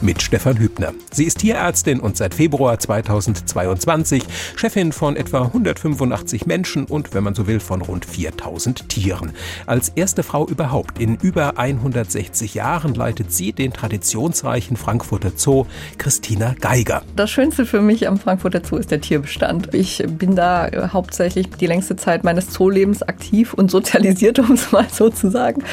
mit Stefan Hübner. Sie ist Tierärztin und seit Februar 2022 Chefin von etwa 185 Menschen und, wenn man so will, von rund 4000 Tieren. Als erste Frau überhaupt in über 160 Jahren leitet sie den traditionsreichen Frankfurter Zoo Christina Geiger. Das Schönste für mich am Frankfurter Zoo ist der Tierbestand. Ich bin da hauptsächlich die längste Zeit meines Zoolebens aktiv und sozialisiert, um es mal so zu sagen.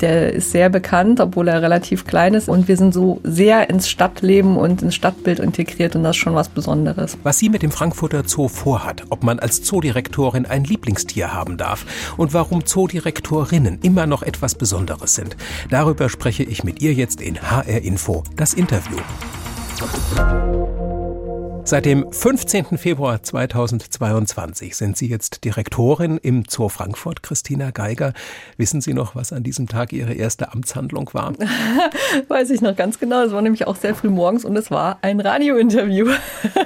Der ist sehr bekannt, obwohl er relativ klein ist und wir sind so sehr ins Stadtleben und ins Stadtbild integriert und das ist schon was Besonderes. Was sie mit dem Frankfurter Zoo vorhat, ob man als Zoodirektorin ein Lieblingstier haben darf und warum Zoodirektorinnen immer noch etwas Besonderes sind, darüber spreche ich mit ihr jetzt in HR Info, das Interview. Seit dem 15. Februar 2022 sind Sie jetzt Direktorin im Zoo Frankfurt, Christina Geiger. Wissen Sie noch, was an diesem Tag Ihre erste Amtshandlung war? Weiß ich noch ganz genau. Es war nämlich auch sehr früh morgens und es war ein Radiointerview.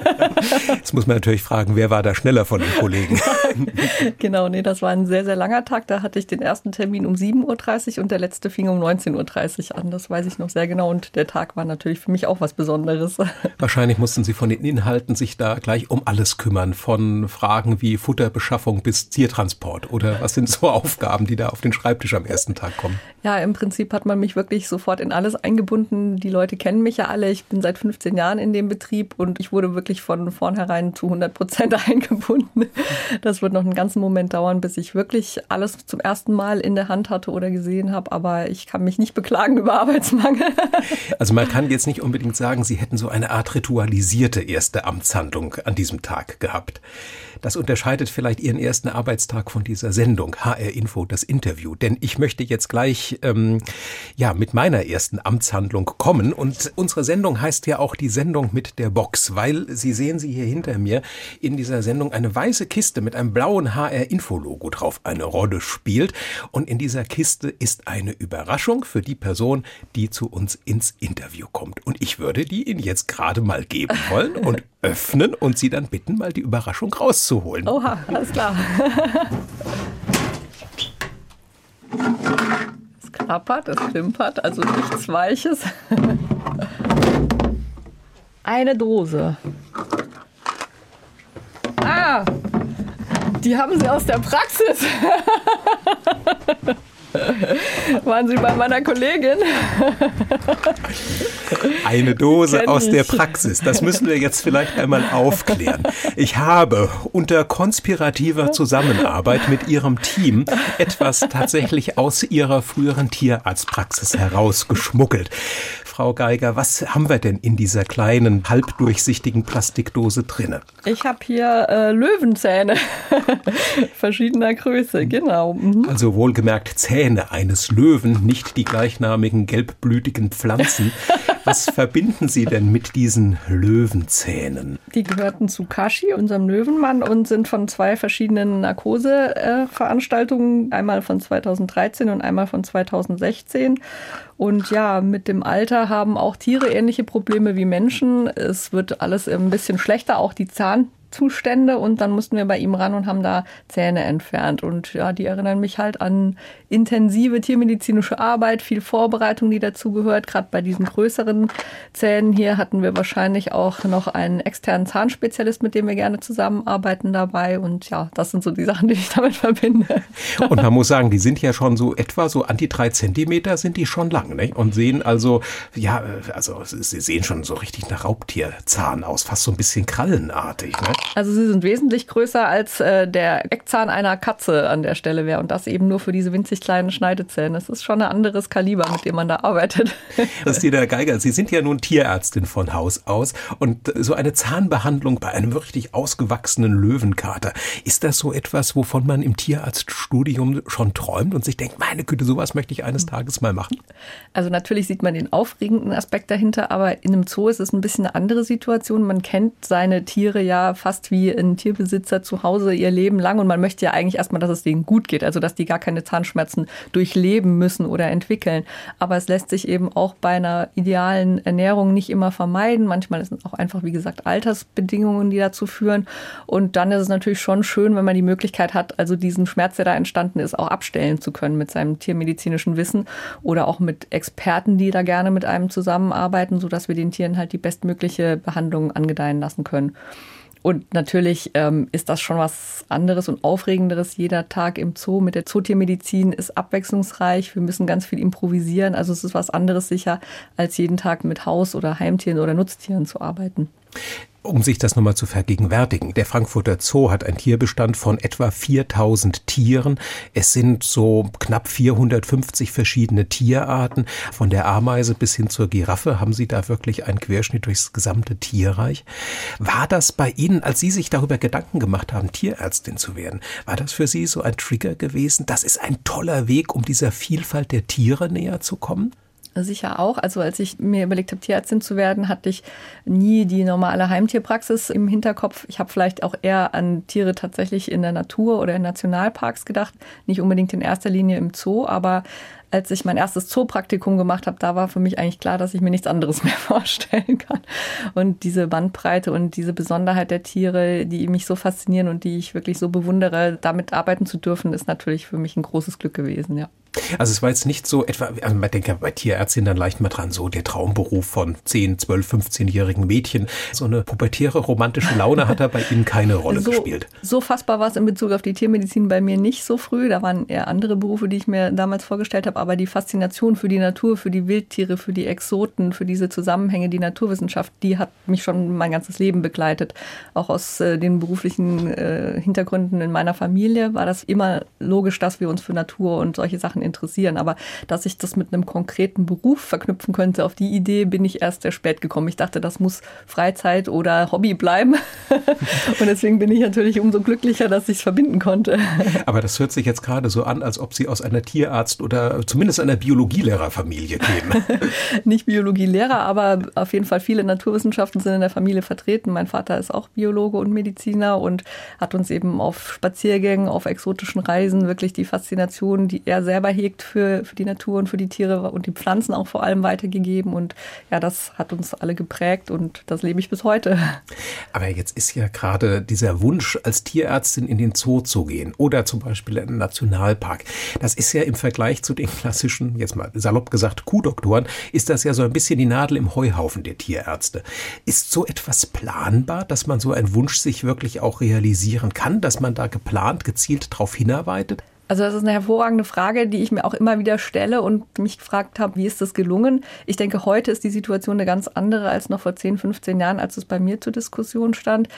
Jetzt muss man natürlich fragen, wer war da schneller von den Kollegen? genau, nee, das war ein sehr, sehr langer Tag. Da hatte ich den ersten Termin um 7.30 Uhr und der letzte fing um 19.30 Uhr an. Das weiß ich noch sehr genau und der Tag war natürlich für mich auch was Besonderes. Wahrscheinlich mussten Sie von den Inhalten Inhalten sich da gleich um alles kümmern, von Fragen wie Futterbeschaffung bis Tiertransport? Oder was sind so Aufgaben, die da auf den Schreibtisch am ersten Tag kommen? Ja, im Prinzip hat man mich wirklich sofort in alles eingebunden. Die Leute kennen mich ja alle. Ich bin seit 15 Jahren in dem Betrieb und ich wurde wirklich von vornherein zu 100 Prozent eingebunden. Das wird noch einen ganzen Moment dauern, bis ich wirklich alles zum ersten Mal in der Hand hatte oder gesehen habe. Aber ich kann mich nicht beklagen über Arbeitsmangel. Also man kann jetzt nicht unbedingt sagen, Sie hätten so eine Art ritualisierte erste Amtshandlung an diesem Tag gehabt. Das unterscheidet vielleicht Ihren ersten Arbeitstag von dieser Sendung HR Info, das Interview. Denn ich möchte jetzt gleich ähm, ja mit meiner ersten Amtshandlung kommen. Und unsere Sendung heißt ja auch die Sendung mit der Box, weil Sie sehen sie hier hinter mir in dieser Sendung eine weiße Kiste mit einem blauen HR Info Logo drauf eine Rolle spielt. Und in dieser Kiste ist eine Überraschung für die Person, die zu uns ins Interview kommt. Und ich würde die Ihnen jetzt gerade mal geben wollen und öffnen und Sie dann bitten, mal die Überraschung rauszuholen. Oha, alles klar. Es klappert, es klimpert, also nichts Weiches. Eine Dose. Ah, die haben Sie aus der Praxis. Waren Sie bei meiner Kollegin? Eine Dose aus der Praxis. Das müssen wir jetzt vielleicht einmal aufklären. Ich habe unter konspirativer Zusammenarbeit mit Ihrem Team etwas tatsächlich aus Ihrer früheren Tierarztpraxis herausgeschmuggelt. Frau Geiger, was haben wir denn in dieser kleinen, halbdurchsichtigen Plastikdose drinne? Ich habe hier äh, Löwenzähne verschiedener Größe, genau. Mhm. Also wohlgemerkt Zähne eines Löwen, nicht die gleichnamigen gelbblütigen Pflanzen. Was verbinden Sie denn mit diesen Löwenzähnen? Die gehörten zu Kashi, unserem Löwenmann, und sind von zwei verschiedenen Narkoseveranstaltungen, einmal von 2013 und einmal von 2016. Und ja, mit dem Alter haben auch Tiere ähnliche Probleme wie Menschen. Es wird alles ein bisschen schlechter, auch die Zahn Zustände und dann mussten wir bei ihm ran und haben da Zähne entfernt. Und ja, die erinnern mich halt an intensive tiermedizinische Arbeit, viel Vorbereitung, die dazugehört. Gerade bei diesen größeren Zähnen hier hatten wir wahrscheinlich auch noch einen externen Zahnspezialist, mit dem wir gerne zusammenarbeiten dabei. Und ja, das sind so die Sachen, die ich damit verbinde. Und man muss sagen, die sind ja schon so etwa so an die drei Zentimeter sind die schon lang, ne? Und sehen also, ja, also sie sehen schon so richtig nach Raubtierzahn aus, fast so ein bisschen krallenartig, ne? Also sie sind wesentlich größer als äh, der Eckzahn einer Katze an der Stelle wäre und das eben nur für diese winzig kleinen Schneidezähne. Das ist schon ein anderes Kaliber, mit dem man da arbeitet. Das ist der Geiger. Sie sind ja nun Tierärztin von Haus aus und so eine Zahnbehandlung bei einem wirklich ausgewachsenen Löwenkater, ist das so etwas, wovon man im Tierarztstudium schon träumt und sich denkt, meine Güte, sowas möchte ich eines Tages mal machen? Also natürlich sieht man den aufregenden Aspekt dahinter, aber in einem Zoo ist es ein bisschen eine andere Situation. Man kennt seine Tiere ja fast fast wie ein Tierbesitzer zu Hause ihr Leben lang und man möchte ja eigentlich erstmal, dass es denen gut geht, also dass die gar keine Zahnschmerzen durchleben müssen oder entwickeln. Aber es lässt sich eben auch bei einer idealen Ernährung nicht immer vermeiden. Manchmal sind auch einfach, wie gesagt, Altersbedingungen, die dazu führen. Und dann ist es natürlich schon schön, wenn man die Möglichkeit hat, also diesen Schmerz, der da entstanden ist, auch abstellen zu können mit seinem tiermedizinischen Wissen oder auch mit Experten, die da gerne mit einem zusammenarbeiten, sodass wir den Tieren halt die bestmögliche Behandlung angedeihen lassen können. Und natürlich ähm, ist das schon was anderes und aufregenderes. Jeder Tag im Zoo mit der Zootiermedizin ist abwechslungsreich. Wir müssen ganz viel improvisieren. Also es ist was anderes sicher, als jeden Tag mit Haus- oder Heimtieren oder Nutztieren zu arbeiten. Um sich das nochmal zu vergegenwärtigen, der Frankfurter Zoo hat einen Tierbestand von etwa 4000 Tieren. Es sind so knapp 450 verschiedene Tierarten. Von der Ameise bis hin zur Giraffe haben Sie da wirklich einen Querschnitt durchs gesamte Tierreich. War das bei Ihnen, als Sie sich darüber Gedanken gemacht haben, Tierärztin zu werden, war das für Sie so ein Trigger gewesen? Das ist ein toller Weg, um dieser Vielfalt der Tiere näher zu kommen? Sicher auch. Also als ich mir überlegt habe, Tierärztin zu werden, hatte ich nie die normale Heimtierpraxis im Hinterkopf. Ich habe vielleicht auch eher an Tiere tatsächlich in der Natur oder in Nationalparks gedacht, nicht unbedingt in erster Linie im Zoo, aber als ich mein erstes Zoopraktikum gemacht habe, da war für mich eigentlich klar, dass ich mir nichts anderes mehr vorstellen kann. Und diese Bandbreite und diese Besonderheit der Tiere, die mich so faszinieren und die ich wirklich so bewundere, damit arbeiten zu dürfen, ist natürlich für mich ein großes Glück gewesen, ja. Also es war jetzt nicht so etwa, also man denkt ja bei Tierärztinnen dann leicht mal dran, so der Traumberuf von 10, 12, 15-jährigen Mädchen. So eine pubertäre romantische Laune hat da bei Ihnen keine Rolle so, gespielt. So fassbar war es in Bezug auf die Tiermedizin bei mir nicht so früh. Da waren eher andere Berufe, die ich mir damals vorgestellt habe. Aber die Faszination für die Natur, für die Wildtiere, für die Exoten, für diese Zusammenhänge, die Naturwissenschaft, die hat mich schon mein ganzes Leben begleitet. Auch aus äh, den beruflichen äh, Hintergründen in meiner Familie war das immer logisch, dass wir uns für Natur und solche Sachen interessieren. Aber dass ich das mit einem konkreten Beruf verknüpfen könnte, auf die Idee bin ich erst sehr spät gekommen. Ich dachte, das muss Freizeit oder Hobby bleiben. und deswegen bin ich natürlich umso glücklicher, dass ich es verbinden konnte. Aber das hört sich jetzt gerade so an, als ob Sie aus einer Tierarzt- oder zumindest einer Biologielehrerfamilie kämen. Nicht Biologielehrer, aber auf jeden Fall viele Naturwissenschaften sind in der Familie vertreten. Mein Vater ist auch Biologe und Mediziner und hat uns eben auf Spaziergängen, auf exotischen Reisen wirklich die Faszination, die er selber hegt für, für die Natur und für die Tiere und die Pflanzen auch vor allem weitergegeben. Und ja, das hat uns alle geprägt und das lebe ich bis heute. Aber jetzt ist ja gerade dieser Wunsch, als Tierärztin in den Zoo zu gehen oder zum Beispiel in einen Nationalpark, das ist ja im Vergleich zu den klassischen, jetzt mal salopp gesagt, Kuhdoktoren, ist das ja so ein bisschen die Nadel im Heuhaufen der Tierärzte. Ist so etwas planbar, dass man so einen Wunsch sich wirklich auch realisieren kann, dass man da geplant, gezielt darauf hinarbeitet? Also das ist eine hervorragende Frage, die ich mir auch immer wieder stelle und mich gefragt habe, wie ist das gelungen? Ich denke, heute ist die Situation eine ganz andere als noch vor 10, 15 Jahren, als es bei mir zur Diskussion stand.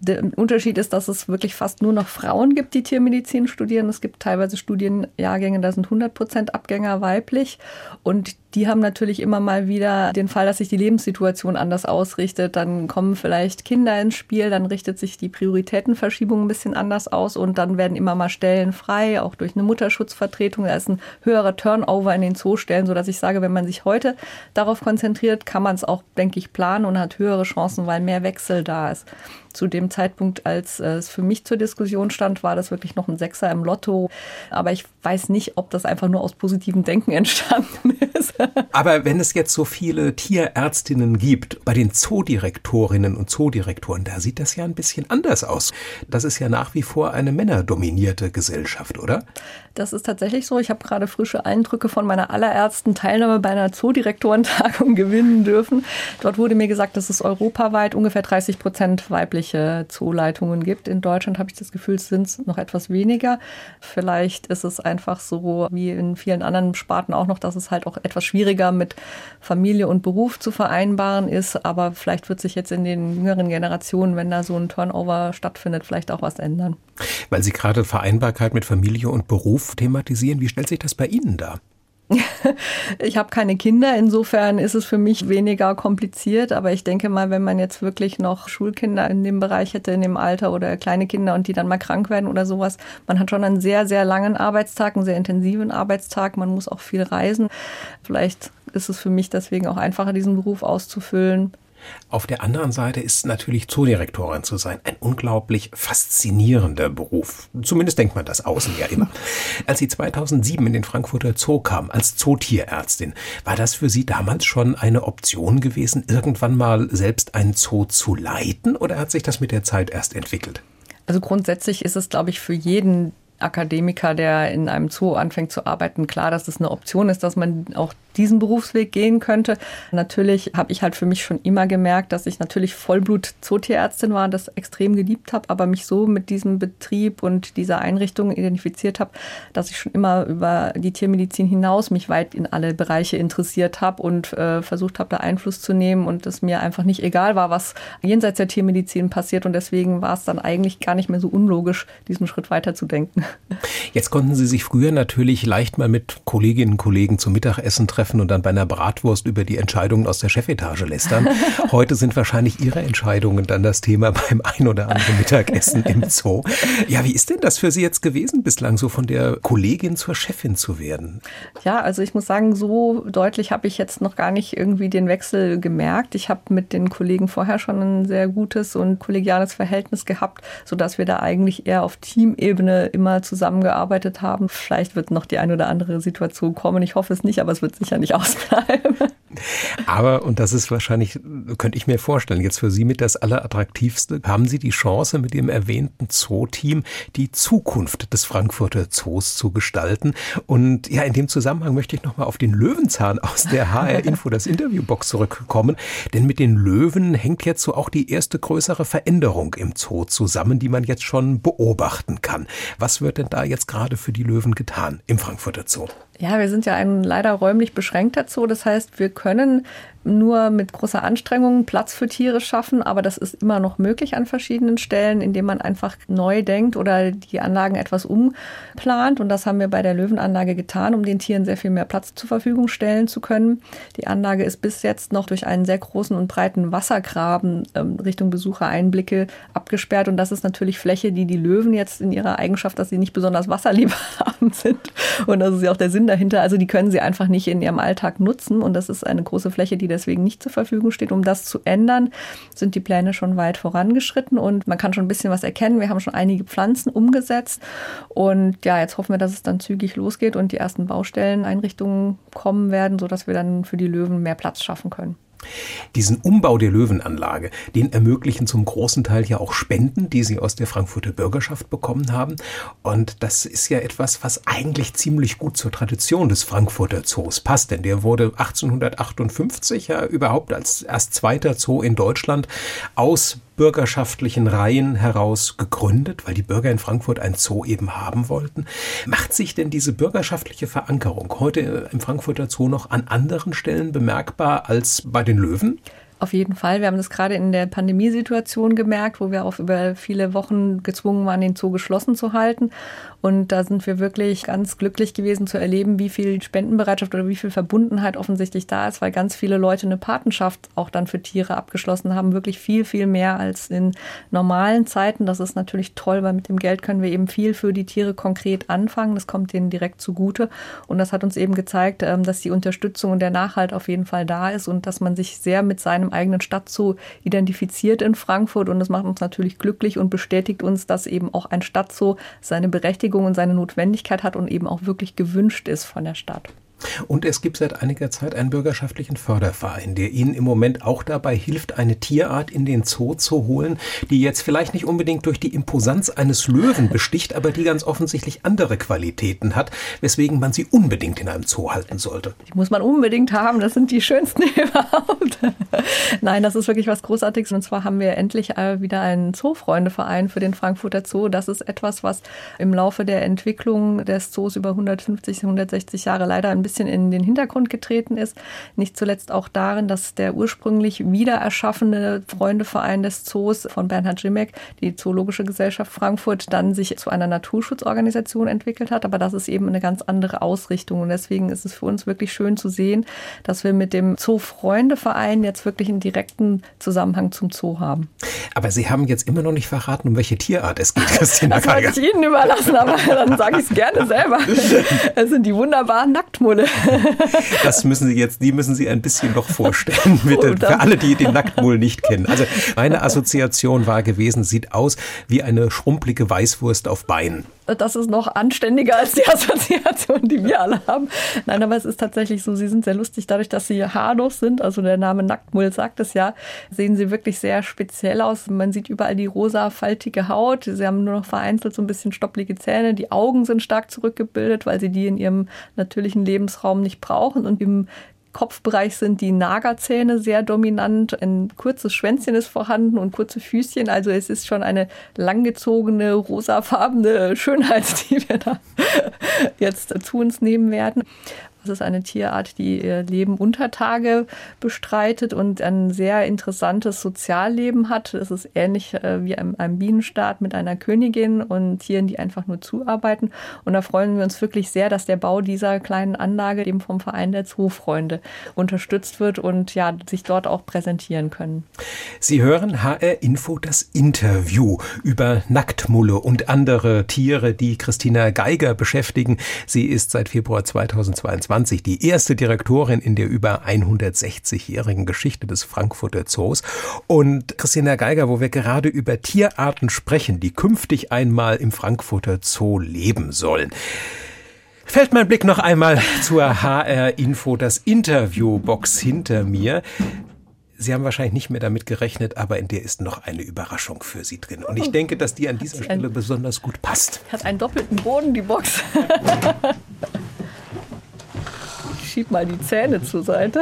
Der Unterschied ist, dass es wirklich fast nur noch Frauen gibt, die Tiermedizin studieren. Es gibt teilweise Studienjahrgänge, da sind 100 Prozent Abgänger weiblich und die haben natürlich immer mal wieder den Fall, dass sich die Lebenssituation anders ausrichtet. Dann kommen vielleicht Kinder ins Spiel, dann richtet sich die Prioritätenverschiebung ein bisschen anders aus und dann werden immer mal Stellen frei, auch durch eine Mutterschutzvertretung. Da ist ein höherer Turnover in den Zoostellen, sodass ich sage, wenn man sich heute darauf konzentriert, kann man es auch, denke ich, planen und hat höhere Chancen, weil mehr Wechsel da ist zu dem Zeitpunkt, als es für mich zur Diskussion stand, war das wirklich noch ein Sechser im Lotto. Aber ich weiß nicht, ob das einfach nur aus positivem Denken entstanden ist. Aber wenn es jetzt so viele Tierärztinnen gibt, bei den Zoodirektorinnen und Zoodirektoren, da sieht das ja ein bisschen anders aus. Das ist ja nach wie vor eine männerdominierte Gesellschaft, oder? Das ist tatsächlich so. Ich habe gerade frische Eindrücke von meiner allerersten Teilnahme bei einer Zoodirektorentagung gewinnen dürfen. Dort wurde mir gesagt, dass es europaweit ungefähr 30 Prozent weibliche Zooleitungen gibt. In Deutschland habe ich das Gefühl, es sind noch etwas weniger. Vielleicht ist es einfach so wie in vielen anderen Sparten auch noch, dass es halt auch etwas schwieriger mit Familie und Beruf zu vereinbaren ist. Aber vielleicht wird sich jetzt in den jüngeren Generationen, wenn da so ein Turnover stattfindet, vielleicht auch was ändern. Weil Sie gerade Vereinbarkeit mit Familie und Beruf thematisieren, wie stellt sich das bei Ihnen dar? Ich habe keine Kinder, insofern ist es für mich weniger kompliziert, aber ich denke mal, wenn man jetzt wirklich noch Schulkinder in dem Bereich hätte, in dem Alter oder kleine Kinder und die dann mal krank werden oder sowas, man hat schon einen sehr, sehr langen Arbeitstag, einen sehr intensiven Arbeitstag, man muss auch viel reisen. Vielleicht ist es für mich deswegen auch einfacher, diesen Beruf auszufüllen. Auf der anderen Seite ist natürlich Zoodirektorin zu sein ein unglaublich faszinierender Beruf. Zumindest denkt man das außen ja immer. Als sie 2007 in den Frankfurter Zoo kam als Zootierärztin, war das für Sie damals schon eine Option gewesen, irgendwann mal selbst einen Zoo zu leiten oder hat sich das mit der Zeit erst entwickelt? Also grundsätzlich ist es, glaube ich, für jeden Akademiker, der in einem Zoo anfängt zu arbeiten, klar, dass es eine Option ist, dass man auch diesen Berufsweg gehen könnte. Natürlich habe ich halt für mich schon immer gemerkt, dass ich natürlich Vollblut-Zootierärztin war, das extrem geliebt habe, aber mich so mit diesem Betrieb und dieser Einrichtung identifiziert habe, dass ich schon immer über die Tiermedizin hinaus mich weit in alle Bereiche interessiert habe und äh, versucht habe, da Einfluss zu nehmen und es mir einfach nicht egal war, was jenseits der Tiermedizin passiert und deswegen war es dann eigentlich gar nicht mehr so unlogisch, diesen Schritt weiterzudenken. Jetzt konnten Sie sich früher natürlich leicht mal mit Kolleginnen und Kollegen zum Mittagessen treffen treffen und dann bei einer Bratwurst über die Entscheidungen aus der Chefetage lästern. Heute sind wahrscheinlich Ihre Entscheidungen dann das Thema beim ein oder anderen Mittagessen im Zoo. Ja, wie ist denn das für Sie jetzt gewesen, bislang so von der Kollegin zur Chefin zu werden? Ja, also ich muss sagen, so deutlich habe ich jetzt noch gar nicht irgendwie den Wechsel gemerkt. Ich habe mit den Kollegen vorher schon ein sehr gutes und kollegiales Verhältnis gehabt, sodass wir da eigentlich eher auf Teamebene immer zusammengearbeitet haben. Vielleicht wird noch die eine oder andere Situation kommen. Ich hoffe es nicht, aber es wird sicher nicht ausbleiben. Aber, und das ist wahrscheinlich, könnte ich mir vorstellen, jetzt für Sie mit das Allerattraktivste, haben Sie die Chance, mit dem erwähnten Zoo-Team die Zukunft des Frankfurter Zoos zu gestalten. Und ja, in dem Zusammenhang möchte ich nochmal auf den Löwenzahn aus der HR Info, das Interviewbox zurückkommen. Denn mit den Löwen hängt jetzt so auch die erste größere Veränderung im Zoo zusammen, die man jetzt schon beobachten kann. Was wird denn da jetzt gerade für die Löwen getan im Frankfurter Zoo? Ja, wir sind ja ein leider räumlich beschränkter Zoo. Das heißt, wir können nur mit großer Anstrengung Platz für Tiere schaffen, aber das ist immer noch möglich an verschiedenen Stellen, indem man einfach neu denkt oder die Anlagen etwas umplant. Und das haben wir bei der Löwenanlage getan, um den Tieren sehr viel mehr Platz zur Verfügung stellen zu können. Die Anlage ist bis jetzt noch durch einen sehr großen und breiten Wassergraben ähm, Richtung Besuchereinblicke abgesperrt. Und das ist natürlich Fläche, die die Löwen jetzt in ihrer Eigenschaft, dass sie nicht besonders wasserliebhabend sind. Und das ist ja auch der Sinn dahinter. Also die können sie einfach nicht in ihrem Alltag nutzen. Und das ist eine große Fläche, die deswegen nicht zur Verfügung steht. Um das zu ändern, sind die Pläne schon weit vorangeschritten und man kann schon ein bisschen was erkennen. Wir haben schon einige Pflanzen umgesetzt und ja, jetzt hoffen wir, dass es dann zügig losgeht und die ersten Baustelleneinrichtungen kommen werden, sodass wir dann für die Löwen mehr Platz schaffen können. Diesen Umbau der Löwenanlage, den ermöglichen zum großen Teil ja auch Spenden, die sie aus der Frankfurter Bürgerschaft bekommen haben. Und das ist ja etwas, was eigentlich ziemlich gut zur Tradition des Frankfurter Zoos passt, denn der wurde 1858 ja überhaupt als erst zweiter Zoo in Deutschland aus bürgerschaftlichen Reihen heraus gegründet, weil die Bürger in Frankfurt ein Zoo eben haben wollten. Macht sich denn diese bürgerschaftliche Verankerung heute im Frankfurter Zoo noch an anderen Stellen bemerkbar als bei den Löwen? Auf jeden Fall. Wir haben das gerade in der Pandemiesituation gemerkt, wo wir auch über viele Wochen gezwungen waren, den Zoo geschlossen zu halten. Und da sind wir wirklich ganz glücklich gewesen zu erleben, wie viel Spendenbereitschaft oder wie viel Verbundenheit offensichtlich da ist, weil ganz viele Leute eine Patenschaft auch dann für Tiere abgeschlossen haben. Wirklich viel, viel mehr als in normalen Zeiten. Das ist natürlich toll, weil mit dem Geld können wir eben viel für die Tiere konkret anfangen. Das kommt denen direkt zugute. Und das hat uns eben gezeigt, ähm, dass die Unterstützung und der Nachhalt auf jeden Fall da ist und dass man sich sehr mit seinem eigenen Stadtzoo identifiziert in Frankfurt. Und das macht uns natürlich glücklich und bestätigt uns, dass eben auch ein Stadtzoo seine Berechtigung Berechtigung und seine Notwendigkeit hat und eben auch wirklich gewünscht ist von der Stadt. Und es gibt seit einiger Zeit einen bürgerschaftlichen Förderverein, der Ihnen im Moment auch dabei hilft, eine Tierart in den Zoo zu holen, die jetzt vielleicht nicht unbedingt durch die Imposanz eines Löwen besticht, aber die ganz offensichtlich andere Qualitäten hat, weswegen man sie unbedingt in einem Zoo halten sollte. Die muss man unbedingt haben, das sind die schönsten überhaupt. Nein, das ist wirklich was Großartiges. Und zwar haben wir endlich äh, wieder einen Zoofreundeverein für den Frankfurter Zoo. Das ist etwas, was im Laufe der Entwicklung des Zoos über 150, 160 Jahre leider ein bisschen in den Hintergrund getreten ist. Nicht zuletzt auch darin, dass der ursprünglich wieder erschaffene Freundeverein des Zoos von Bernhard Jimek, die Zoologische Gesellschaft Frankfurt, dann sich zu einer Naturschutzorganisation entwickelt hat. Aber das ist eben eine ganz andere Ausrichtung. Und deswegen ist es für uns wirklich schön zu sehen, dass wir mit dem Zoo-Freundeverein jetzt wirklich einen direkten Zusammenhang zum Zoo haben. Aber Sie haben jetzt immer noch nicht verraten, um welche Tierart es geht, Christina Das wollte ich Ihnen überlassen, aber dann sage ich es gerne selber. Es sind die wunderbaren Nacktmull Nacktmulle. Das müssen Sie jetzt, die müssen Sie ein bisschen noch vorstellen, bitte. Für alle, die den Nacktmull nicht kennen. Also meine Assoziation war gewesen, sieht aus wie eine schrumpelige Weißwurst auf Beinen das ist noch anständiger als die Assoziation, die wir alle haben. Nein, aber es ist tatsächlich so, sie sind sehr lustig. Dadurch, dass sie haarlos sind, also der Name Nacktmull sagt es ja, sehen sie wirklich sehr speziell aus. Man sieht überall die rosa, faltige Haut. Sie haben nur noch vereinzelt so ein bisschen stopplige Zähne. Die Augen sind stark zurückgebildet, weil sie die in ihrem natürlichen Lebensraum nicht brauchen. Und im Kopfbereich sind die Nagerzähne sehr dominant. Ein kurzes Schwänzchen ist vorhanden und kurze Füßchen. Also es ist schon eine langgezogene, rosafarbene Schönheit, die wir da jetzt zu uns nehmen werden. Das ist eine Tierart, die ihr Leben unter Tage bestreitet und ein sehr interessantes Sozialleben hat. Es ist ähnlich äh, wie ein, ein Bienenstaat mit einer Königin und Tieren, die einfach nur zuarbeiten. Und da freuen wir uns wirklich sehr, dass der Bau dieser kleinen Anlage eben vom Verein der Zoofreunde unterstützt wird und ja, sich dort auch präsentieren können. Sie hören HR Info das Interview über Nacktmulle und andere Tiere, die Christina Geiger beschäftigen. Sie ist seit Februar 2022 2020 die erste Direktorin in der über 160-jährigen Geschichte des Frankfurter Zoos. Und Christina Geiger, wo wir gerade über Tierarten sprechen, die künftig einmal im Frankfurter Zoo leben sollen. Fällt mein Blick noch einmal zur HR-Info, das Interviewbox hinter mir. Sie haben wahrscheinlich nicht mehr damit gerechnet, aber in der ist noch eine Überraschung für Sie drin. Und ich denke, dass die an dieser Stelle besonders gut passt. Hat einen doppelten Boden, die Box. schieb mal die Zähne zur Seite.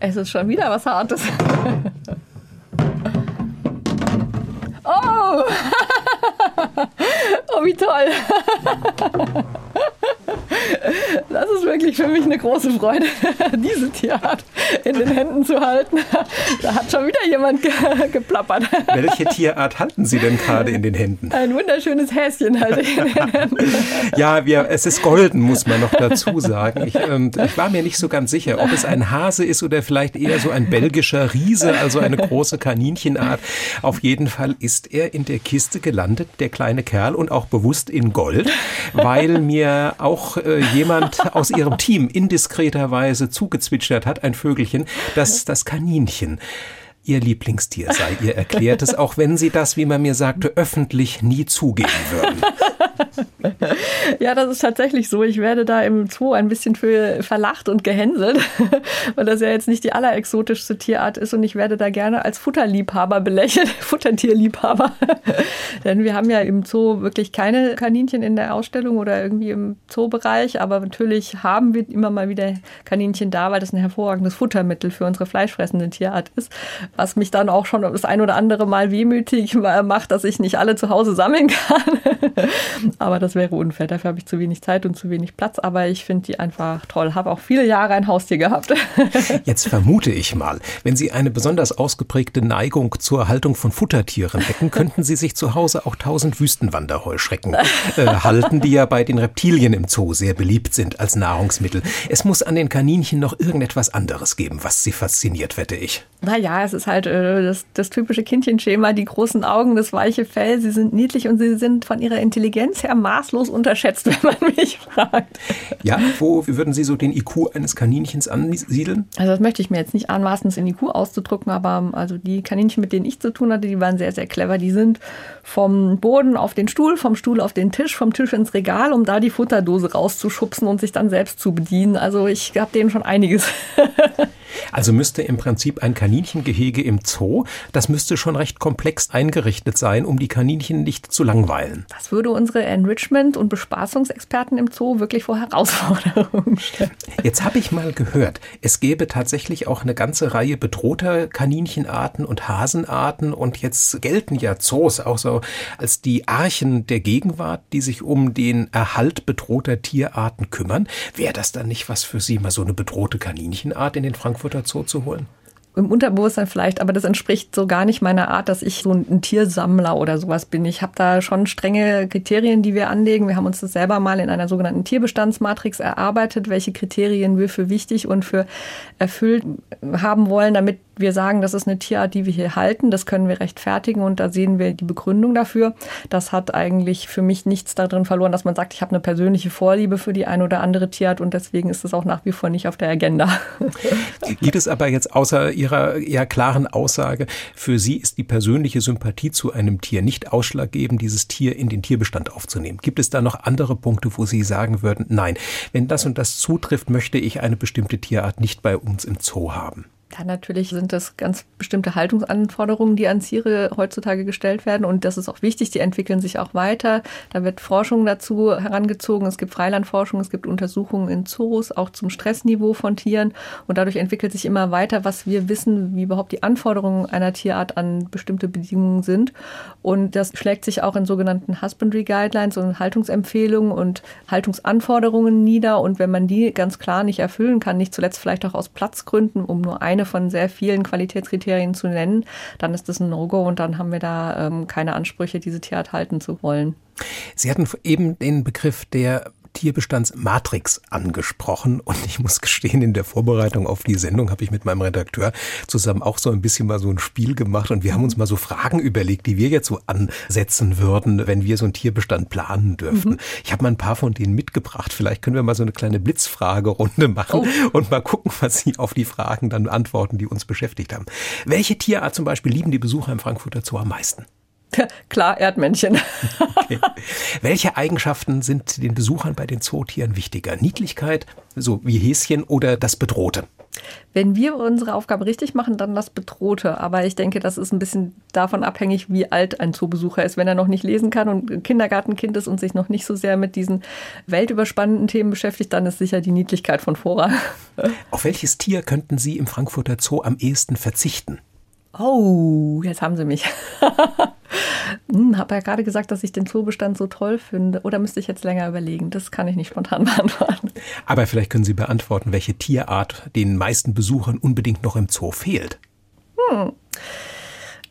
Es ist schon wieder was Hartes. Oh! Oh, wie toll! Das ist wirklich für mich eine große Freude, diese Tierart in den Händen zu halten. Da hat schon wieder jemand ge geplappert. Welche Tierart halten Sie denn gerade in den Händen? Ein wunderschönes Häschen halte ich in den Händen. Ja, wir, es ist golden, muss man noch dazu sagen. Ich, ähm, ich war mir nicht so ganz sicher, ob es ein Hase ist oder vielleicht eher so ein belgischer Riese, also eine große Kaninchenart. Auf jeden Fall ist er in der Kiste gelandet, der kleine Kerl, und auch bewusst in Gold, weil mir auch äh, jemand aus ihrem Team indiskreterweise zugezwitschert hat, ein Vögelchen, dass das Kaninchen ihr Lieblingstier sei. Ihr erklärt es, auch wenn sie das, wie man mir sagte, öffentlich nie zugeben würden. ja, das ist tatsächlich so. Ich werde da im Zoo ein bisschen für verlacht und gehänselt, weil das ja jetzt nicht die allerexotischste Tierart ist und ich werde da gerne als Futterliebhaber belächelt, Futtertierliebhaber. Denn wir haben ja im Zoo wirklich keine Kaninchen in der Ausstellung oder irgendwie im Zoobereich, aber natürlich haben wir immer mal wieder Kaninchen da, weil das ein hervorragendes Futtermittel für unsere fleischfressende Tierart ist, was mich dann auch schon das ein oder andere Mal wehmütig macht, dass ich nicht alle zu Hause sammeln kann. Aber das wäre unfair. Dafür habe ich zu wenig Zeit und zu wenig Platz. Aber ich finde die einfach toll. Habe auch viele Jahre ein Haustier gehabt. Jetzt vermute ich mal, wenn Sie eine besonders ausgeprägte Neigung zur Haltung von Futtertieren hätten, könnten Sie sich zu Hause auch tausend Wüstenwanderheuschrecken äh, halten, die ja bei den Reptilien im Zoo sehr beliebt sind als Nahrungsmittel. Es muss an den Kaninchen noch irgendetwas anderes geben, was Sie fasziniert, wette ich. Naja, es ist halt äh, das, das typische Kindchenschema, die großen Augen, das weiche Fell. Sie sind niedlich und sie sind von ihrer Intelligenz her maßlos unterschätzt, wenn man mich fragt. Ja, wo würden Sie so den IQ eines Kaninchens ansiedeln? Also das möchte ich mir jetzt nicht anmaßen, es in IQ auszudrücken, aber ähm, also die Kaninchen, mit denen ich zu tun hatte, die waren sehr, sehr clever. Die sind vom Boden auf den Stuhl, vom Stuhl auf den Tisch, vom Tisch ins Regal, um da die Futterdose rauszuschubsen und sich dann selbst zu bedienen. Also ich habe denen schon einiges. Also müsste im Prinzip ein Kaninchengehege im Zoo, das müsste schon recht komplex eingerichtet sein, um die Kaninchen nicht zu langweilen. Das würde unsere Enrichment- und Bespaßungsexperten im Zoo wirklich vor Herausforderungen stellen. Jetzt habe ich mal gehört, es gäbe tatsächlich auch eine ganze Reihe bedrohter Kaninchenarten und Hasenarten und jetzt gelten ja Zoos auch so als die Archen der Gegenwart, die sich um den Erhalt bedrohter Tierarten kümmern. Wäre das dann nicht was für Sie, mal so eine bedrohte Kaninchenart in den Frankfurter Zoo zu holen? im Unterbewusstsein vielleicht, aber das entspricht so gar nicht meiner Art, dass ich so ein Tiersammler oder sowas bin. Ich habe da schon strenge Kriterien, die wir anlegen. Wir haben uns das selber mal in einer sogenannten Tierbestandsmatrix erarbeitet, welche Kriterien wir für wichtig und für erfüllt haben wollen, damit wir sagen, das ist eine Tierart, die wir hier halten, das können wir rechtfertigen und da sehen wir die Begründung dafür. Das hat eigentlich für mich nichts darin verloren, dass man sagt, ich habe eine persönliche Vorliebe für die eine oder andere Tierart und deswegen ist es auch nach wie vor nicht auf der Agenda. Gibt es aber jetzt außer Ihrer eher klaren Aussage, für Sie ist die persönliche Sympathie zu einem Tier nicht ausschlaggebend, dieses Tier in den Tierbestand aufzunehmen? Gibt es da noch andere Punkte, wo Sie sagen würden, nein, wenn das und das zutrifft, möchte ich eine bestimmte Tierart nicht bei uns im Zoo haben? Ja, natürlich sind das ganz bestimmte Haltungsanforderungen, die an Tiere heutzutage gestellt werden. Und das ist auch wichtig, die entwickeln sich auch weiter. Da wird Forschung dazu herangezogen. Es gibt Freilandforschung, es gibt Untersuchungen in Zoos, auch zum Stressniveau von Tieren. Und dadurch entwickelt sich immer weiter, was wir wissen, wie überhaupt die Anforderungen einer Tierart an bestimmte Bedingungen sind. Und das schlägt sich auch in sogenannten Husbandry Guidelines und Haltungsempfehlungen und Haltungsanforderungen nieder. Und wenn man die ganz klar nicht erfüllen kann, nicht zuletzt vielleicht auch aus Platzgründen, um nur eine eine von sehr vielen Qualitätskriterien zu nennen, dann ist das ein No-Go und dann haben wir da ähm, keine Ansprüche, diese Tierart halten zu wollen. Sie hatten eben den Begriff der Tierbestandsmatrix angesprochen und ich muss gestehen, in der Vorbereitung auf die Sendung habe ich mit meinem Redakteur zusammen auch so ein bisschen mal so ein Spiel gemacht und wir haben uns mal so Fragen überlegt, die wir jetzt so ansetzen würden, wenn wir so einen Tierbestand planen dürften. Mhm. Ich habe mal ein paar von denen mitgebracht. Vielleicht können wir mal so eine kleine Blitzfragerunde machen oh. und mal gucken, was Sie auf die Fragen dann antworten, die uns beschäftigt haben. Welche Tierart zum Beispiel lieben die Besucher im Frankfurter Zoo am meisten? Klar, Erdmännchen. Okay. Welche Eigenschaften sind den Besuchern bei den Zootieren wichtiger? Niedlichkeit, so wie Häschen oder das Bedrohte? Wenn wir unsere Aufgabe richtig machen, dann das Bedrohte. Aber ich denke, das ist ein bisschen davon abhängig, wie alt ein Zoobesucher ist. Wenn er noch nicht lesen kann und Kindergartenkind ist und sich noch nicht so sehr mit diesen weltüberspannenden Themen beschäftigt, dann ist sicher die Niedlichkeit von Vorrang. Auf welches Tier könnten Sie im Frankfurter Zoo am ehesten verzichten? Oh, jetzt haben Sie mich. hm, habe ja gerade gesagt, dass ich den Zoobestand so toll finde. Oder müsste ich jetzt länger überlegen? Das kann ich nicht spontan beantworten. Aber vielleicht können Sie beantworten, welche Tierart den meisten Besuchern unbedingt noch im Zoo fehlt. Hm.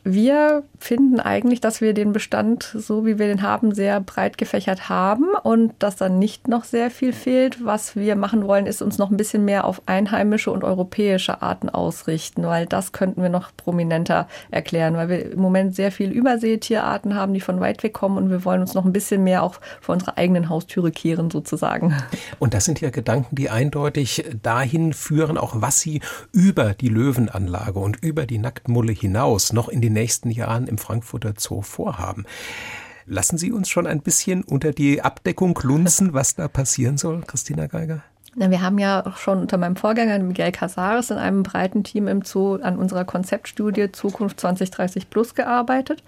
Wir finden eigentlich, dass wir den Bestand, so wie wir den haben, sehr breit gefächert haben und dass dann nicht noch sehr viel fehlt. Was wir machen wollen, ist uns noch ein bisschen mehr auf einheimische und europäische Arten ausrichten, weil das könnten wir noch prominenter erklären, weil wir im Moment sehr viel Überseetierarten haben, die von weit weg kommen und wir wollen uns noch ein bisschen mehr auch vor unserer eigenen Haustüre kehren sozusagen. Und das sind ja Gedanken, die eindeutig dahin führen, auch was sie über die Löwenanlage und über die Nacktmulle hinaus noch in den nächsten Jahren im Frankfurter Zoo vorhaben. Lassen Sie uns schon ein bisschen unter die Abdeckung lunzen, was da passieren soll, Christina Geiger? Na, wir haben ja auch schon unter meinem Vorgänger Miguel Casares in einem breiten Team im Zoo an unserer Konzeptstudie Zukunft 2030 Plus gearbeitet.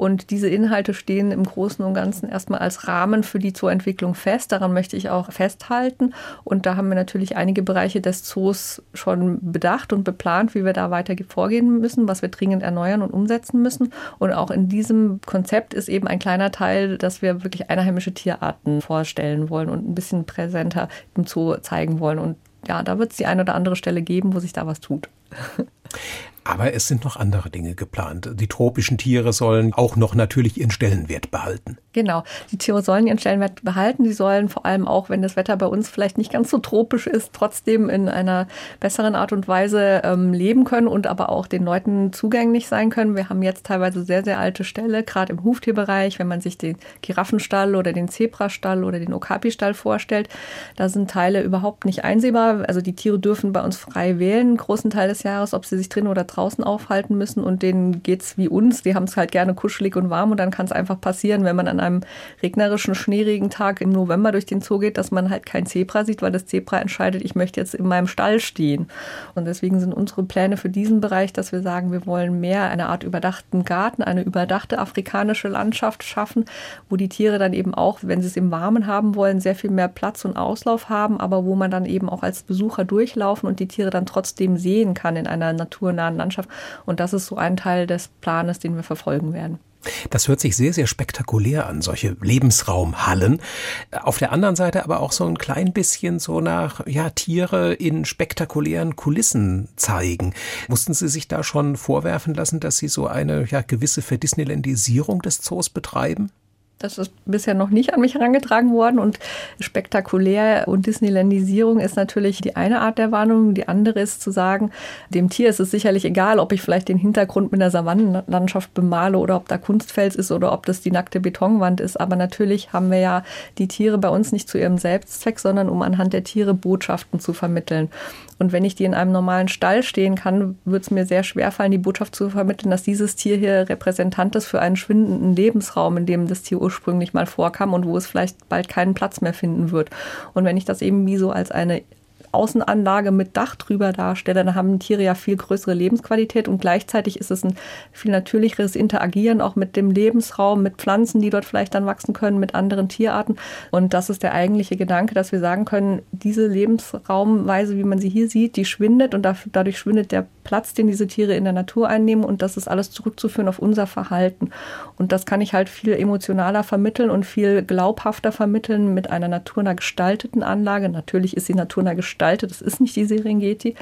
Und diese Inhalte stehen im Großen und Ganzen erstmal als Rahmen für die Zooentwicklung fest. Daran möchte ich auch festhalten. Und da haben wir natürlich einige Bereiche des Zoos schon bedacht und beplant, wie wir da weiter vorgehen müssen, was wir dringend erneuern und umsetzen müssen. Und auch in diesem Konzept ist eben ein kleiner Teil, dass wir wirklich einheimische Tierarten vorstellen wollen und ein bisschen präsenter im Zoo zeigen wollen. Und ja, da wird es die eine oder andere Stelle geben, wo sich da was tut. Aber es sind noch andere Dinge geplant. Die tropischen Tiere sollen auch noch natürlich ihren Stellenwert behalten. Genau, die Tiere sollen ihren Stellenwert behalten. Sie sollen vor allem auch, wenn das Wetter bei uns vielleicht nicht ganz so tropisch ist, trotzdem in einer besseren Art und Weise ähm, leben können und aber auch den Leuten zugänglich sein können. Wir haben jetzt teilweise sehr, sehr alte Ställe, gerade im Huftierbereich, wenn man sich den Giraffenstall oder den Zebrastall oder den Okapi-Stall vorstellt. Da sind Teile überhaupt nicht einsehbar. Also die Tiere dürfen bei uns frei wählen, großen Teil des Jahres, ob sie sich drin oder draußen aufhalten müssen und denen geht's wie uns. Die haben es halt gerne kuschelig und warm und dann kann es einfach passieren, wenn man an einem regnerischen, schneerigen Tag im November durch den Zoo geht, dass man halt kein Zebra sieht, weil das Zebra entscheidet, ich möchte jetzt in meinem Stall stehen. Und deswegen sind unsere Pläne für diesen Bereich, dass wir sagen, wir wollen mehr eine Art überdachten Garten, eine überdachte afrikanische Landschaft schaffen, wo die Tiere dann eben auch, wenn sie es im Warmen haben wollen, sehr viel mehr Platz und Auslauf haben, aber wo man dann eben auch als Besucher durchlaufen und die Tiere dann trotzdem sehen kann in einer naturnahen Landschaft. Und das ist so ein Teil des Planes, den wir verfolgen werden. Das hört sich sehr, sehr spektakulär an, solche Lebensraumhallen. Auf der anderen Seite aber auch so ein klein bisschen so nach, ja, Tiere in spektakulären Kulissen zeigen. Mussten Sie sich da schon vorwerfen lassen, dass Sie so eine, ja, gewisse Verdisneylandisierung des Zoos betreiben? Das ist bisher noch nicht an mich herangetragen worden und spektakulär und Disneylandisierung ist natürlich die eine Art der Warnung. Die andere ist zu sagen, dem Tier ist es sicherlich egal, ob ich vielleicht den Hintergrund mit einer Savannenlandschaft bemale oder ob da Kunstfels ist oder ob das die nackte Betonwand ist. Aber natürlich haben wir ja die Tiere bei uns nicht zu ihrem Selbstzweck, sondern um anhand der Tiere Botschaften zu vermitteln. Und wenn ich die in einem normalen Stall stehen kann, wird es mir sehr schwer fallen, die Botschaft zu vermitteln, dass dieses Tier hier Repräsentant ist für einen schwindenden Lebensraum, in dem das Tier ursprünglich mal vorkam und wo es vielleicht bald keinen Platz mehr finden wird. Und wenn ich das eben wie so als eine Außenanlage mit Dach drüber darstelle, dann haben Tiere ja viel größere Lebensqualität und gleichzeitig ist es ein viel natürlicheres Interagieren auch mit dem Lebensraum, mit Pflanzen, die dort vielleicht dann wachsen können, mit anderen Tierarten. Und das ist der eigentliche Gedanke, dass wir sagen können, diese Lebensraumweise, wie man sie hier sieht, die schwindet und dadurch schwindet der Platz, den diese Tiere in der Natur einnehmen und das ist alles zurückzuführen auf unser Verhalten. Und das kann ich halt viel emotionaler vermitteln und viel glaubhafter vermitteln mit einer naturnah gestalteten Anlage. Natürlich ist sie naturnah gestaltet. Das ist nicht die Serengeti,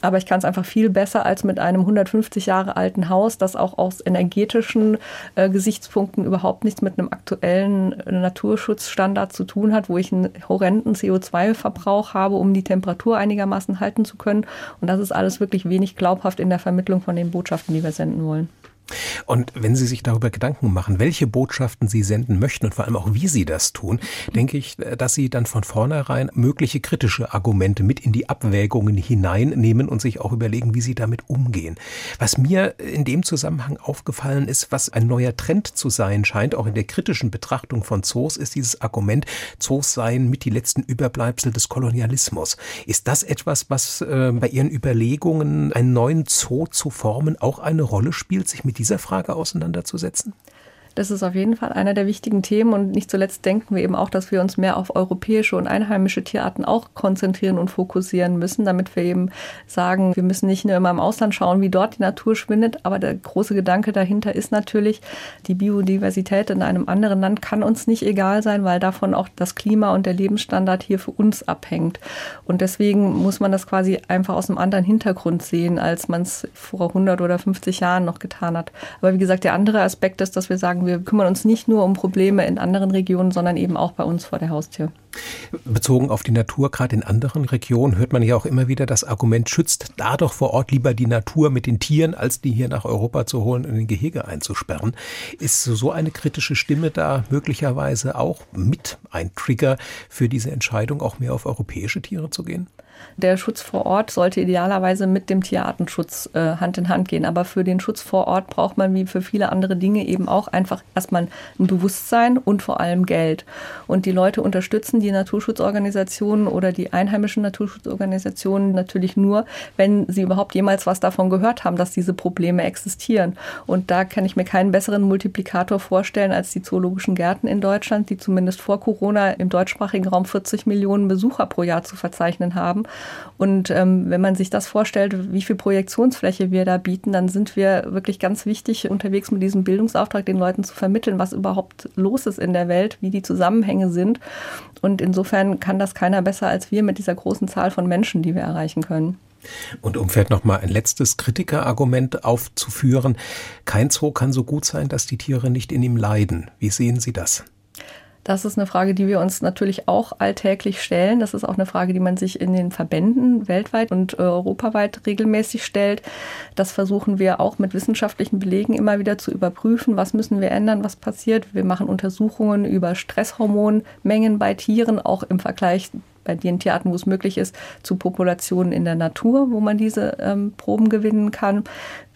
aber ich kann es einfach viel besser als mit einem 150 Jahre alten Haus, das auch aus energetischen äh, Gesichtspunkten überhaupt nichts mit einem aktuellen Naturschutzstandard zu tun hat, wo ich einen horrenden CO2-Verbrauch habe, um die Temperatur einigermaßen halten zu können. Und das ist alles wirklich wenig glaubhaft in der Vermittlung von den Botschaften, die wir senden wollen. Und wenn Sie sich darüber Gedanken machen, welche Botschaften Sie senden möchten und vor allem auch wie Sie das tun, denke ich, dass Sie dann von vornherein mögliche kritische Argumente mit in die Abwägungen hineinnehmen und sich auch überlegen, wie Sie damit umgehen. Was mir in dem Zusammenhang aufgefallen ist, was ein neuer Trend zu sein scheint, auch in der kritischen Betrachtung von Zoos, ist dieses Argument, Zoos seien mit die letzten Überbleibsel des Kolonialismus. Ist das etwas, was äh, bei Ihren Überlegungen, einen neuen Zoo zu formen, auch eine Rolle spielt, sich mit dieser Frage auseinanderzusetzen? Das ist auf jeden Fall einer der wichtigen Themen und nicht zuletzt denken wir eben auch, dass wir uns mehr auf europäische und einheimische Tierarten auch konzentrieren und fokussieren müssen, damit wir eben sagen, wir müssen nicht nur immer im Ausland schauen, wie dort die Natur schwindet, aber der große Gedanke dahinter ist natürlich, die Biodiversität in einem anderen Land kann uns nicht egal sein, weil davon auch das Klima und der Lebensstandard hier für uns abhängt. Und deswegen muss man das quasi einfach aus einem anderen Hintergrund sehen, als man es vor 100 oder 50 Jahren noch getan hat. Aber wie gesagt, der andere Aspekt ist, dass wir sagen, wir kümmern uns nicht nur um Probleme in anderen Regionen, sondern eben auch bei uns vor der Haustür. Bezogen auf die Natur, gerade in anderen Regionen, hört man ja auch immer wieder das Argument, schützt da doch vor Ort lieber die Natur mit den Tieren, als die hier nach Europa zu holen und in den Gehege einzusperren. Ist so eine kritische Stimme da möglicherweise auch mit ein Trigger für diese Entscheidung, auch mehr auf europäische Tiere zu gehen? Der Schutz vor Ort sollte idealerweise mit dem Tierartenschutz äh, Hand in Hand gehen. Aber für den Schutz vor Ort braucht man wie für viele andere Dinge eben auch einfach erstmal ein Bewusstsein und vor allem Geld. Und die Leute unterstützen die Naturschutzorganisationen oder die einheimischen Naturschutzorganisationen natürlich nur, wenn sie überhaupt jemals was davon gehört haben, dass diese Probleme existieren. Und da kann ich mir keinen besseren Multiplikator vorstellen als die zoologischen Gärten in Deutschland, die zumindest vor Corona im deutschsprachigen Raum 40 Millionen Besucher pro Jahr zu verzeichnen haben. Und ähm, wenn man sich das vorstellt, wie viel Projektionsfläche wir da bieten, dann sind wir wirklich ganz wichtig unterwegs mit diesem Bildungsauftrag, den Leuten zu vermitteln, was überhaupt los ist in der Welt, wie die Zusammenhänge sind. Und insofern kann das keiner besser als wir mit dieser großen Zahl von Menschen, die wir erreichen können. Und um vielleicht noch mal ein letztes Kritikerargument aufzuführen, kein Zoo kann so gut sein, dass die Tiere nicht in ihm leiden. Wie sehen Sie das? Das ist eine Frage, die wir uns natürlich auch alltäglich stellen. Das ist auch eine Frage, die man sich in den Verbänden weltweit und europaweit regelmäßig stellt. Das versuchen wir auch mit wissenschaftlichen Belegen immer wieder zu überprüfen. Was müssen wir ändern? Was passiert? Wir machen Untersuchungen über Stresshormonmengen bei Tieren, auch im Vergleich bei den Tierarten, wo es möglich ist, zu Populationen in der Natur, wo man diese ähm, Proben gewinnen kann.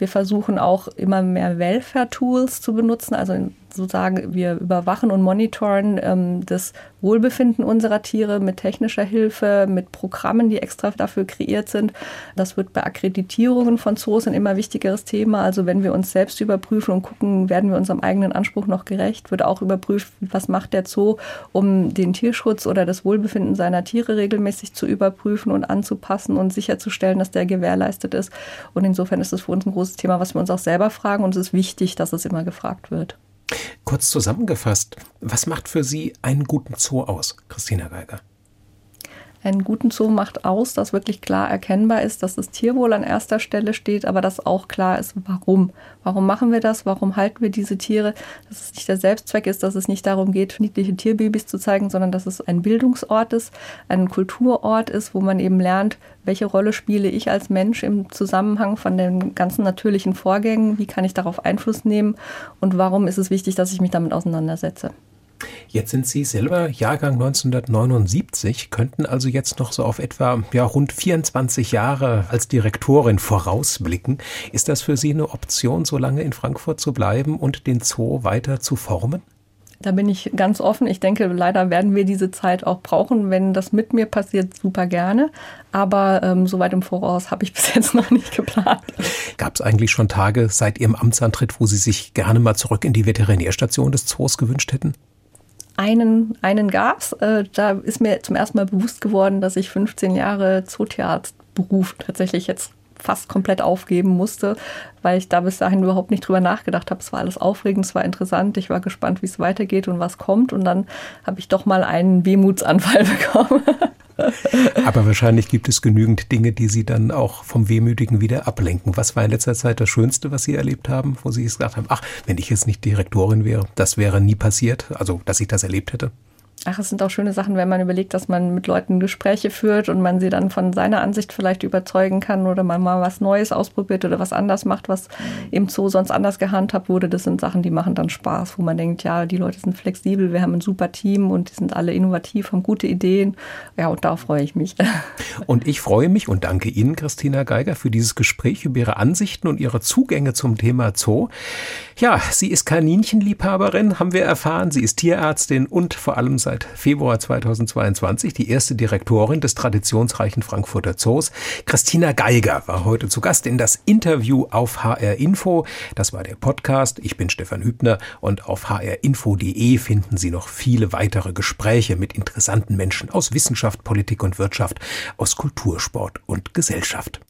Wir versuchen auch immer mehr Welfare-Tools zu benutzen, also sozusagen wir überwachen und monitoren ähm, das Wohlbefinden unserer Tiere mit technischer Hilfe, mit Programmen, die extra dafür kreiert sind. Das wird bei Akkreditierungen von Zoos ein immer wichtigeres Thema. Also wenn wir uns selbst überprüfen und gucken, werden wir unserem eigenen Anspruch noch gerecht, wird auch überprüft, was macht der Zoo, um den Tierschutz oder das Wohlbefinden seiner Tiere regelmäßig zu überprüfen und anzupassen und sicherzustellen, dass der gewährleistet ist. Und insofern ist es für uns ein großes Thema, was wir uns auch selber fragen und es ist wichtig, dass es immer gefragt wird. Kurz zusammengefasst, was macht für Sie einen guten Zoo aus, Christina Geiger? Einen guten Zoo macht aus, dass wirklich klar erkennbar ist, dass das Tierwohl an erster Stelle steht, aber dass auch klar ist, warum. Warum machen wir das? Warum halten wir diese Tiere? Dass es nicht der Selbstzweck ist, dass es nicht darum geht, niedliche Tierbabys zu zeigen, sondern dass es ein Bildungsort ist, ein Kulturort ist, wo man eben lernt, welche Rolle spiele ich als Mensch im Zusammenhang von den ganzen natürlichen Vorgängen, wie kann ich darauf Einfluss nehmen und warum ist es wichtig, dass ich mich damit auseinandersetze. Jetzt sind Sie selber Jahrgang 1979, könnten also jetzt noch so auf etwa ja, rund 24 Jahre als Direktorin vorausblicken. Ist das für Sie eine Option, so lange in Frankfurt zu bleiben und den Zoo weiter zu formen? Da bin ich ganz offen. Ich denke, leider werden wir diese Zeit auch brauchen. Wenn das mit mir passiert, super gerne. Aber ähm, so weit im Voraus habe ich bis jetzt noch nicht geplant. Gab es eigentlich schon Tage seit Ihrem Amtsantritt, wo Sie sich gerne mal zurück in die Veterinärstation des Zoos gewünscht hätten? Einen, einen gab es. Äh, da ist mir zum ersten Mal bewusst geworden, dass ich 15 Jahre Zootierarzt-Beruf tatsächlich jetzt fast komplett aufgeben musste, weil ich da bis dahin überhaupt nicht drüber nachgedacht habe. Es war alles aufregend, es war interessant, ich war gespannt, wie es weitergeht und was kommt. Und dann habe ich doch mal einen Wehmutsanfall bekommen. Aber wahrscheinlich gibt es genügend Dinge, die Sie dann auch vom Wehmütigen wieder ablenken. Was war in letzter Zeit das Schönste, was Sie erlebt haben, wo Sie gesagt haben, ach, wenn ich jetzt nicht Direktorin wäre, das wäre nie passiert, also dass ich das erlebt hätte? Ach, es sind auch schöne Sachen, wenn man überlegt, dass man mit Leuten Gespräche führt und man sie dann von seiner Ansicht vielleicht überzeugen kann oder man mal was Neues ausprobiert oder was anders macht, was im Zoo sonst anders gehandhabt wurde. Das sind Sachen, die machen dann Spaß, wo man denkt, ja, die Leute sind flexibel, wir haben ein super Team und die sind alle innovativ, haben gute Ideen. Ja, und darauf freue ich mich. Und ich freue mich und danke Ihnen, Christina Geiger, für dieses Gespräch über Ihre Ansichten und Ihre Zugänge zum Thema Zoo. Ja, sie ist Kaninchenliebhaberin, haben wir erfahren. Sie ist Tierärztin und vor allem seit seit Februar 2022 die erste Direktorin des traditionsreichen Frankfurter Zoos. Christina Geiger war heute zu Gast in das Interview auf HR Info. Das war der Podcast. Ich bin Stefan Hübner und auf hrinfo.de finden Sie noch viele weitere Gespräche mit interessanten Menschen aus Wissenschaft, Politik und Wirtschaft, aus Kultur, Sport und Gesellschaft.